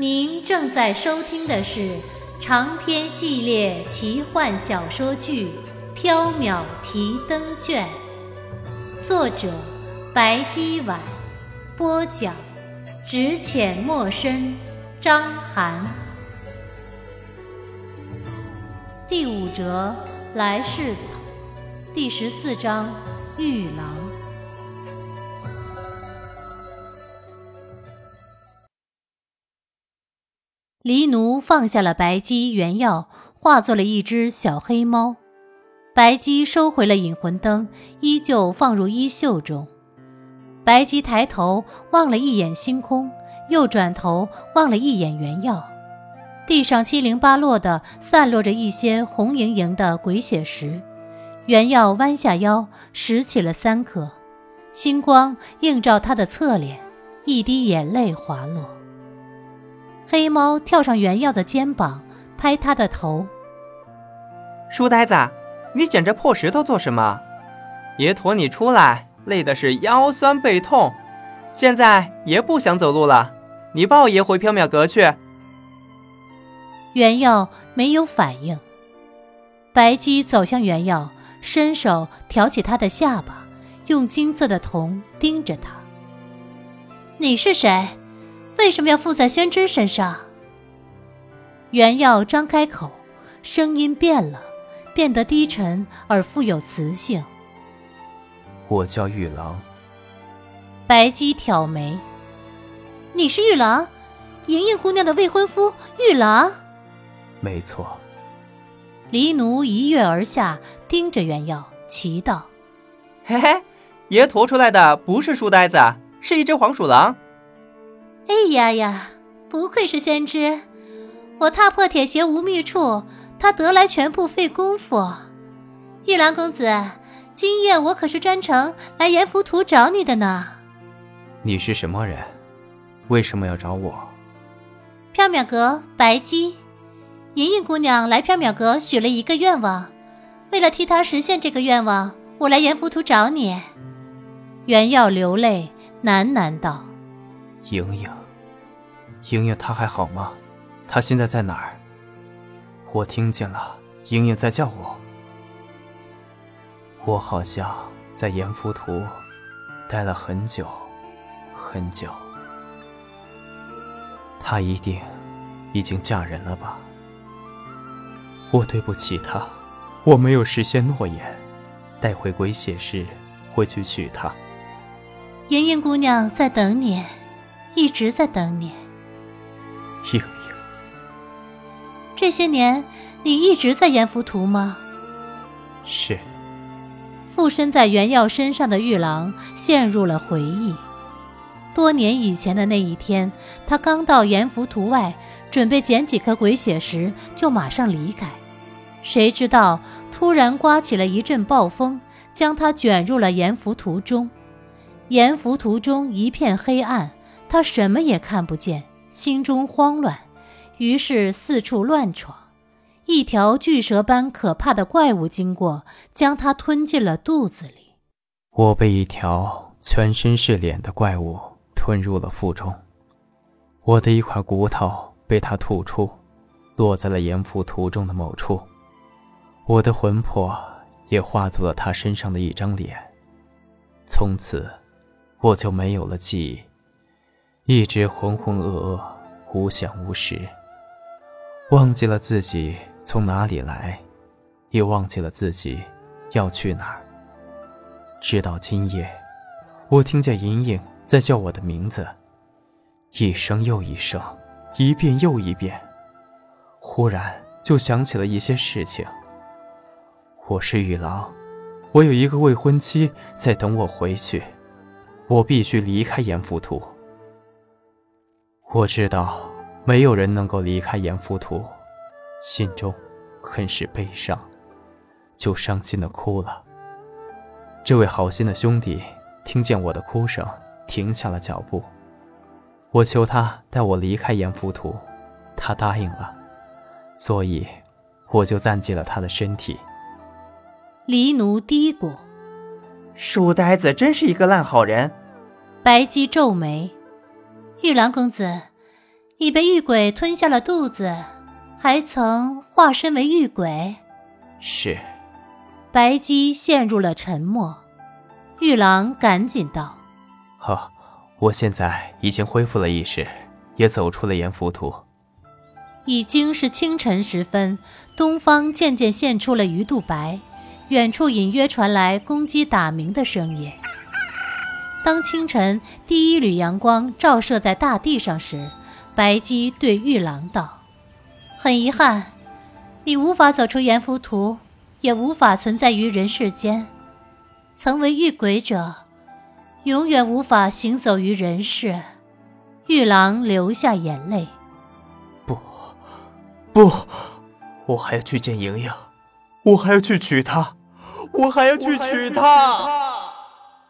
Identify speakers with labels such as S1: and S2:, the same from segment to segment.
S1: 您正在收听的是长篇系列奇幻小说剧《缥缈提灯卷》，作者白姬婉，播讲只浅墨深，张涵。第五折来世草，第十四章玉郎。黎奴放下了白姬原药，化作了一只小黑猫。白姬收回了引魂灯，依旧放入衣袖中。白姬抬头望了一眼星空，又转头望了一眼原药。地上七零八落的散落着一些红莹莹的鬼血石。原药弯下腰拾起了三颗，星光映照他的侧脸，一滴眼泪滑落。黑猫跳上原耀的肩膀，拍他的头。
S2: 书呆子，你捡这破石头做什么？爷驮你出来，累的是腰酸背痛，现在爷不想走路了，你抱爷回缥缈阁去。
S1: 原耀没有反应。白姬走向原耀，伸手挑起他的下巴，用金色的瞳盯着他。你是谁？为什么要附在宣之身上？原耀张开口，声音变了，变得低沉而富有磁性。
S3: 我叫玉郎。
S1: 白姬挑眉：“你是玉郎，莹莹姑娘的未婚夫玉郎？”
S3: 没错。
S1: 黎奴一跃而下，盯着原耀，奇道：“
S2: 嘿嘿，爷驮出来的不是书呆子，是一只黄鼠狼。”
S1: 哎呀呀！不愧是先知，我踏破铁鞋无觅处，他得来全不费功夫。玉兰公子，今夜我可是专程来阎浮屠找你的呢。
S3: 你是什么人？为什么要找我？
S1: 缥缈阁白姬，莹莹姑娘来缥缈阁许了一个愿望，为了替她实现这个愿望，我来阎浮屠找你。原耀流泪喃喃道：“
S3: 莹莹。”莹莹，她还好吗？她现在在哪儿？我听见了，莹莹在叫我。我好像在阎浮屠待了很久，很久。她一定已经嫁人了吧？我对不起她，我没有实现诺言，带回鬼血时会去娶她。
S1: 莹莹姑娘在等你，一直在等你。
S3: 莹莹，
S1: 这些年你一直在阎浮屠吗？
S3: 是。
S1: 附身在原耀身上的玉郎陷入了回忆。多年以前的那一天，他刚到阎浮屠外，准备捡几颗鬼血时，就马上离开。谁知道突然刮起了一阵暴风，将他卷入了阎浮屠中。阎浮屠中一片黑暗，他什么也看不见。心中慌乱，于是四处乱闯。一条巨蛇般可怕的怪物经过，将他吞进了肚子里。
S3: 我被一条全身是脸的怪物吞入了腹中。我的一块骨头被他吐出，落在了阎浮屠中的某处。我的魂魄也化作了他身上的一张脸。从此，我就没有了记忆。一直浑浑噩噩，无想无实，忘记了自己从哪里来，也忘记了自己要去哪儿。直到今夜，我听见莹莹在叫我的名字，一声又一声，一遍又一遍。忽然就想起了一些事情。我是玉郎，我有一个未婚妻在等我回去，我必须离开阎浮屠。我知道，没有人能够离开阎浮屠，心中很是悲伤，就伤心的哭了。这位好心的兄弟听见我的哭声，停下了脚步。我求他带我离开阎浮屠，他答应了，所以我就暂借了他的身体。
S1: 黎奴嘀咕：“
S2: 书呆子真是一个烂好人。”
S1: 白姬皱眉：“玉郎公子，你被玉鬼吞下了肚子，还曾化身为玉鬼？”
S3: 是。
S1: 白姬陷入了沉默。玉郎赶紧道：“
S3: 呵。”我现在已经恢复了意识，也走出了阎浮屠。
S1: 已经是清晨时分，东方渐渐现出了鱼肚白，远处隐约传来公鸡打鸣的声音。当清晨第一缕阳光照射在大地上时，白姬对玉郎道：“很遗憾，你无法走出阎浮屠，也无法存在于人世间。曾为遇鬼者。”永远无法行走于人世，玉郎流下眼泪。
S4: 不，不，我还要去见莹莹，我还要去娶她，我还要去娶她。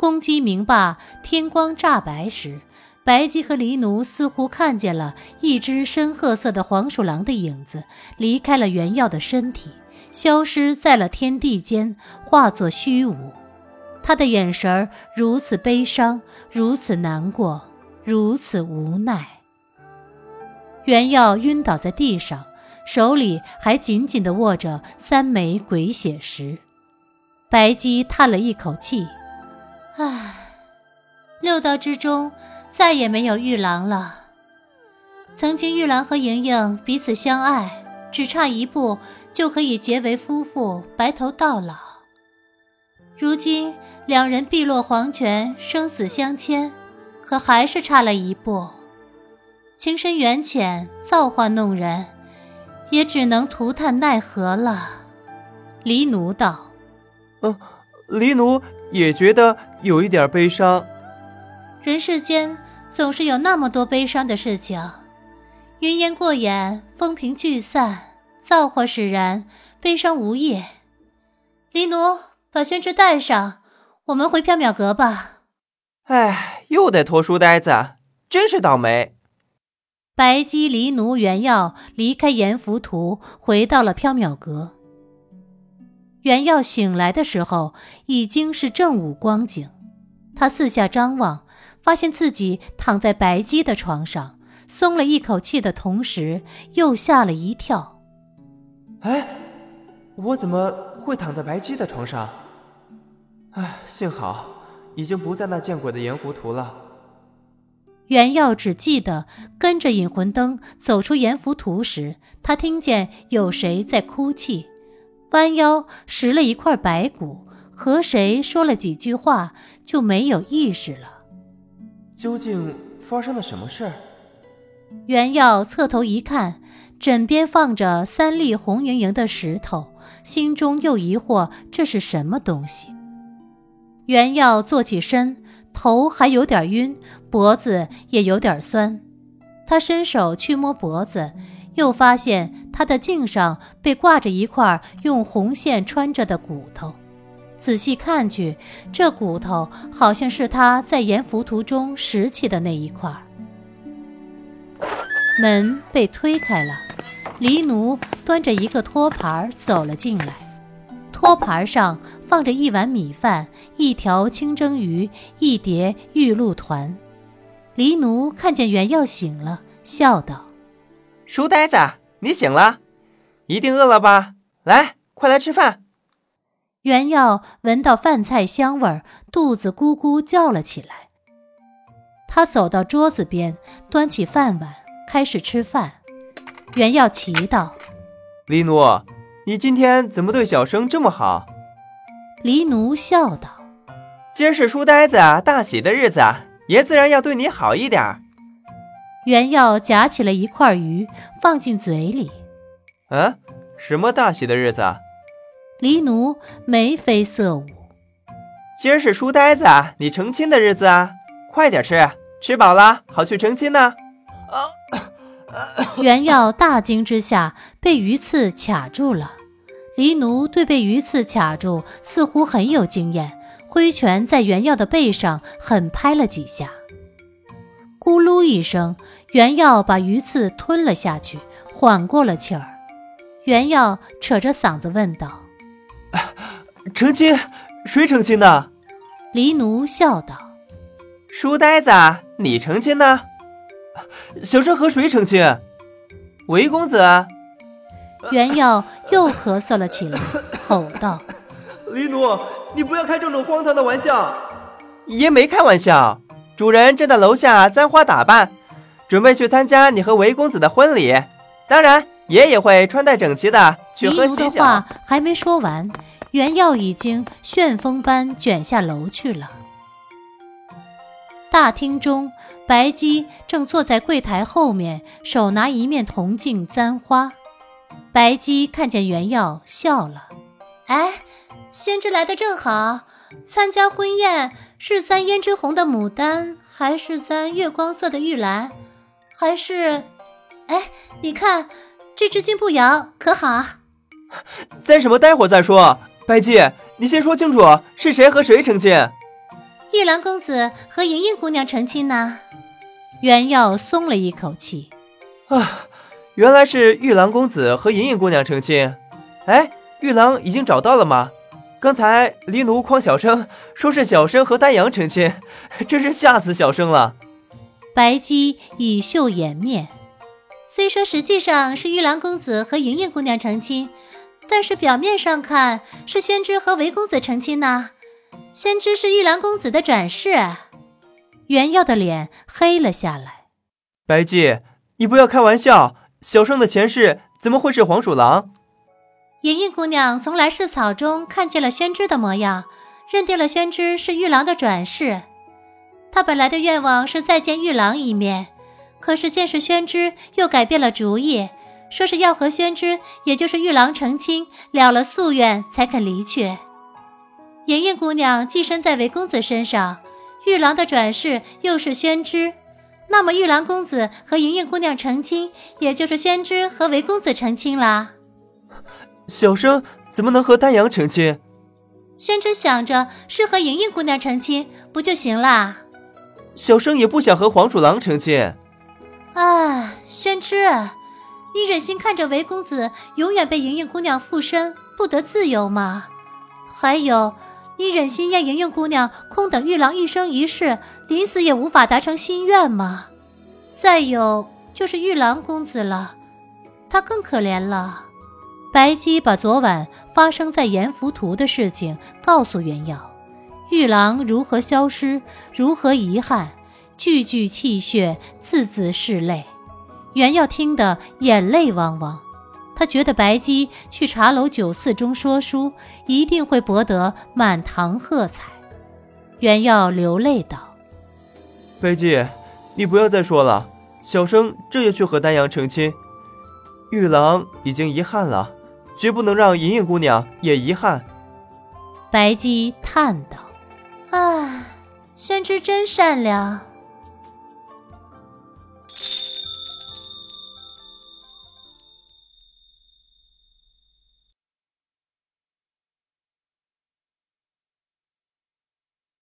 S1: 公鸡鸣罢，天光乍白时，白鸡和狸奴似乎看见了一只深褐色的黄鼠狼的影子，离开了原耀的身体，消失在了天地间，化作虚无。他的眼神如此悲伤，如此难过，如此无奈。袁耀晕倒在地上，手里还紧紧地握着三枚鬼血石。白姬叹了一口气：“唉，六道之中再也没有玉郎了。曾经玉郎和莹莹彼此相爱，只差一步就可以结为夫妇，白头到老。如今……”两人碧落黄泉，生死相牵，可还是差了一步。情深缘浅，造化弄人，也只能涂炭奈何了。黎奴道：“
S2: 嗯，黎奴也觉得有一点悲伤。
S1: 人世间总是有那么多悲伤的事情，云烟过眼，风平聚散，造化使然，悲伤无益。黎奴，把宣纸带上。”我们回缥缈阁吧。
S2: 哎，又得拖书呆子，真是倒霉。
S1: 白姬离奴原耀离开阎浮图，回到了缥缈阁。原耀醒来的时候已经是正午光景，他四下张望，发现自己躺在白姬的床上，松了一口气的同时，又吓了一跳。
S2: 哎，我怎么会躺在白姬的床上？哎，幸好已经不在那见鬼的阎浮屠了。
S1: 袁耀只记得跟着引魂灯走出阎浮屠时，他听见有谁在哭泣，弯腰拾了一块白骨，和谁说了几句话，就没有意识了。
S2: 究竟发生了什么事儿？
S1: 袁耀侧头一看，枕边放着三粒红莹莹的石头，心中又疑惑这是什么东西。袁耀坐起身，头还有点晕，脖子也有点酸。他伸手去摸脖子，又发现他的颈上被挂着一块用红线穿着的骨头。仔细看去，这骨头好像是他在阎浮屠中拾起的那一块。门被推开了，黎奴端着一个托盘走了进来。托盘上放着一碗米饭、一条清蒸鱼、一碟玉露团。黎奴看见袁耀醒了，笑道：“
S2: 书呆子，你醒了，一定饿了吧？来，快来吃饭。”
S1: 袁耀闻到饭菜香味儿，肚子咕咕叫了起来。他走到桌子边，端起饭碗，开始吃饭。袁耀奇道：“
S2: 黎奴。”你今天怎么对小生这么好？
S1: 黎奴笑道：“
S2: 今儿是书呆子大喜的日子，爷自然要对你好一点。”
S1: 袁耀夹起了一块鱼放进嘴里。
S2: 嗯，什么大喜的日子啊？
S1: 黎奴眉飞色舞。
S2: 今儿是书呆子你成亲的日子啊！快点吃，吃饱了好去成亲呢。
S4: 啊，
S1: 袁耀大惊之下被鱼刺卡住了。黎奴对被鱼刺卡住似乎很有经验，挥拳在袁耀的背上狠拍了几下。咕噜一声，袁耀把鱼刺吞了下去，缓过了气儿。袁耀扯着嗓子问道：“
S2: 成亲？谁成亲呢？”
S1: 黎奴笑道：“
S2: 书呆子，你成亲呢？小生和谁成亲？韦公子。”
S1: 袁耀又咳嗽了起来，吼道：“
S2: 黎奴，你不要开这种荒唐的玩笑！”爷没开玩笑，主人正在楼下簪花打扮，准备去参加你和韦公子的婚礼。当然，爷也会穿戴整齐的去喝喜酒。
S1: 的话还没说完，袁耀已经旋风般卷下楼去了。大厅中，白姬正坐在柜台后面，手拿一面铜镜簪花。白姬看见袁耀，笑了。
S5: 哎，先知来的正好，参加婚宴是簪胭脂红的牡丹，还是簪月光色的玉兰，还是……哎，你看这只金步摇可好啊？
S2: 簪什么？待会儿再说。白姬，你先说清楚是谁和谁成亲？
S5: 玉兰公子和莹莹姑娘成亲呢。
S1: 袁耀松了一口气。
S2: 啊。原来是玉兰公子和莹莹姑娘成亲，哎，玉郎已经找到了吗？刚才黎奴诓小生说是小生和丹阳成亲，真是吓死小生了。
S1: 白姬以袖掩面，
S5: 虽说实际上是玉郎公子和莹莹姑娘成亲，但是表面上看是宣之和韦公子成亲呢。宣之是玉郎公子的转世。
S1: 袁耀的脸黑了下来。
S2: 白姬，你不要开玩笑。小生的前世怎么会是黄鼠狼？
S5: 莹莹姑娘从来世草中看见了宣之的模样，认定了宣之是玉郎的转世。她本来的愿望是再见玉郎一面，可是见识宣之又改变了主意，说是要和宣之，也就是玉郎成亲，了了夙愿才肯离去。莹莹姑娘寄身在韦公子身上，玉郎的转世又是宣之。那么玉郎公子和莹莹姑娘成亲，也就是宣之和韦公子成亲了。
S2: 小生怎么能和丹阳成亲？
S5: 宣之想着是和莹莹姑娘成亲不就行啦？
S2: 小生也不想和黄鼠狼成亲。
S5: 啊，宣之，你忍心看着韦公子永远被莹莹姑娘附身，不得自由吗？还有。你忍心让莹莹姑娘空等玉郎一生一世，临死也无法达成心愿吗？再有就是玉郎公子了，他更可怜了。
S1: 白姬把昨晚发生在阎浮屠的事情告诉袁耀，玉郎如何消失，如何遗憾，句句泣血，字字拭泪。袁耀听得眼泪汪汪。他觉得白姬去茶楼酒肆中说书，一定会博得满堂喝彩。袁耀流泪道：“
S2: 白姬，你不要再说了，小生这就去和丹阳成亲。玉郎已经遗憾了，绝不能让莹莹姑娘也遗憾。”
S1: 白姬叹道：“
S5: 唉，宣之真善良。”